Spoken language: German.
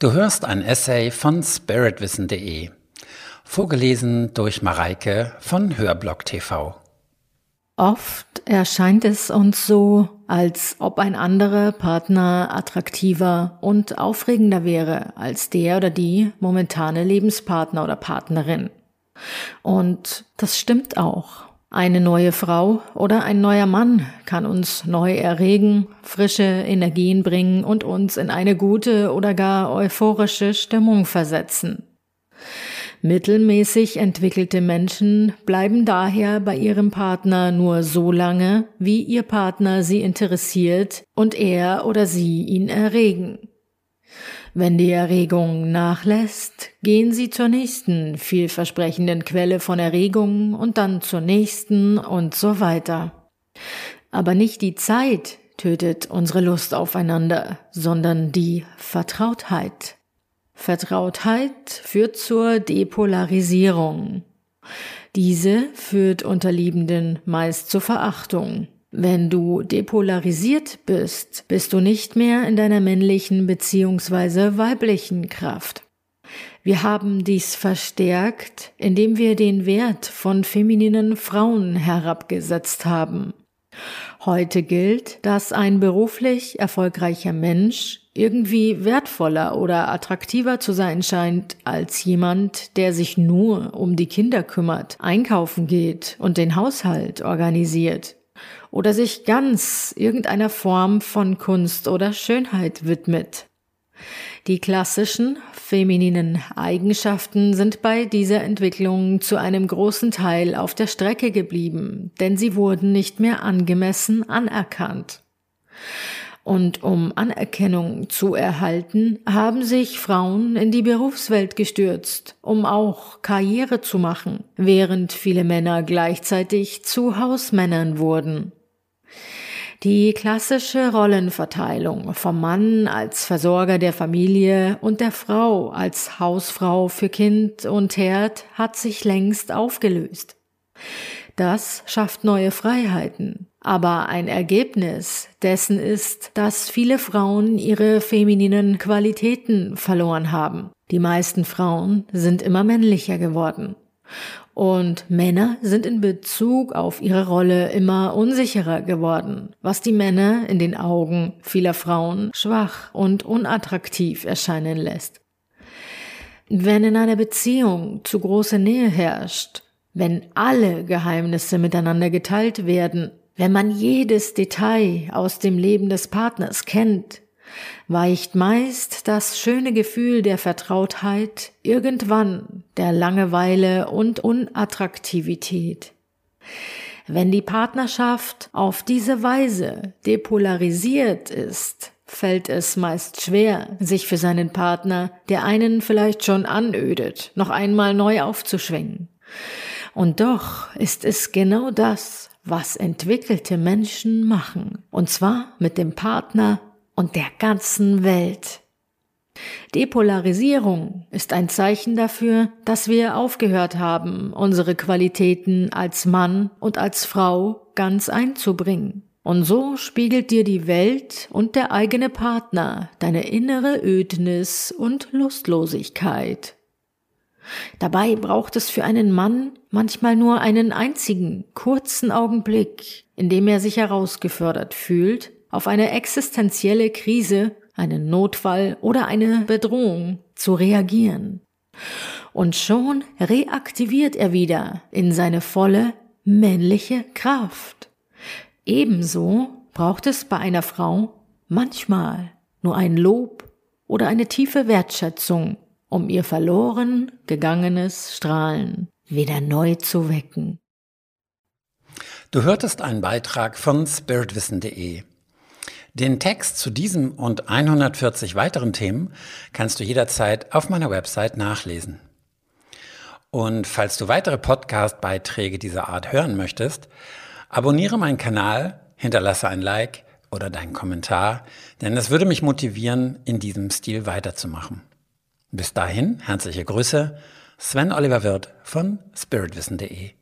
Du hörst ein Essay von spiritwissen.de, vorgelesen durch Mareike von Hörblock TV. Oft erscheint es uns so, als ob ein anderer Partner attraktiver und aufregender wäre als der oder die momentane Lebenspartner oder Partnerin. Und das stimmt auch. Eine neue Frau oder ein neuer Mann kann uns neu erregen, frische Energien bringen und uns in eine gute oder gar euphorische Stimmung versetzen. Mittelmäßig entwickelte Menschen bleiben daher bei ihrem Partner nur so lange, wie ihr Partner sie interessiert und er oder sie ihn erregen. Wenn die Erregung nachlässt, gehen Sie zur nächsten vielversprechenden Quelle von Erregung und dann zur nächsten und so weiter. Aber nicht die Zeit tötet unsere Lust aufeinander, sondern die Vertrautheit. Vertrautheit führt zur Depolarisierung. Diese führt unter Liebenden meist zur Verachtung. Wenn du depolarisiert bist, bist du nicht mehr in deiner männlichen bzw. weiblichen Kraft. Wir haben dies verstärkt, indem wir den Wert von femininen Frauen herabgesetzt haben. Heute gilt, dass ein beruflich erfolgreicher Mensch irgendwie wertvoller oder attraktiver zu sein scheint als jemand, der sich nur um die Kinder kümmert, einkaufen geht und den Haushalt organisiert oder sich ganz irgendeiner Form von Kunst oder Schönheit widmet. Die klassischen femininen Eigenschaften sind bei dieser Entwicklung zu einem großen Teil auf der Strecke geblieben, denn sie wurden nicht mehr angemessen anerkannt. Und um Anerkennung zu erhalten, haben sich Frauen in die Berufswelt gestürzt, um auch Karriere zu machen, während viele Männer gleichzeitig zu Hausmännern wurden. Die klassische Rollenverteilung vom Mann als Versorger der Familie und der Frau als Hausfrau für Kind und Herd hat sich längst aufgelöst. Das schafft neue Freiheiten. Aber ein Ergebnis dessen ist, dass viele Frauen ihre femininen Qualitäten verloren haben. Die meisten Frauen sind immer männlicher geworden. Und Männer sind in Bezug auf ihre Rolle immer unsicherer geworden, was die Männer in den Augen vieler Frauen schwach und unattraktiv erscheinen lässt. Wenn in einer Beziehung zu große Nähe herrscht, wenn alle Geheimnisse miteinander geteilt werden, wenn man jedes Detail aus dem Leben des Partners kennt, weicht meist das schöne Gefühl der Vertrautheit irgendwann der Langeweile und Unattraktivität. Wenn die Partnerschaft auf diese Weise depolarisiert ist, fällt es meist schwer, sich für seinen Partner, der einen vielleicht schon anödet, noch einmal neu aufzuschwingen. Und doch ist es genau das, was entwickelte Menschen machen, und zwar mit dem Partner und der ganzen Welt. Depolarisierung ist ein Zeichen dafür, dass wir aufgehört haben, unsere Qualitäten als Mann und als Frau ganz einzubringen. Und so spiegelt dir die Welt und der eigene Partner deine innere Ödnis und Lustlosigkeit. Dabei braucht es für einen Mann manchmal nur einen einzigen, kurzen Augenblick, in dem er sich herausgefördert fühlt auf eine existenzielle Krise, einen Notfall oder eine Bedrohung zu reagieren. Und schon reaktiviert er wieder in seine volle männliche Kraft. Ebenso braucht es bei einer Frau manchmal nur ein Lob oder eine tiefe Wertschätzung, um ihr verloren gegangenes Strahlen wieder neu zu wecken. Du hörtest einen Beitrag von spiritwissen.de. Den Text zu diesem und 140 weiteren Themen kannst du jederzeit auf meiner Website nachlesen. Und falls du weitere Podcast-Beiträge dieser Art hören möchtest, abonniere meinen Kanal, hinterlasse ein Like oder deinen Kommentar, denn es würde mich motivieren, in diesem Stil weiterzumachen. Bis dahin, herzliche Grüße, Sven Oliver Wirth von spiritwissen.de.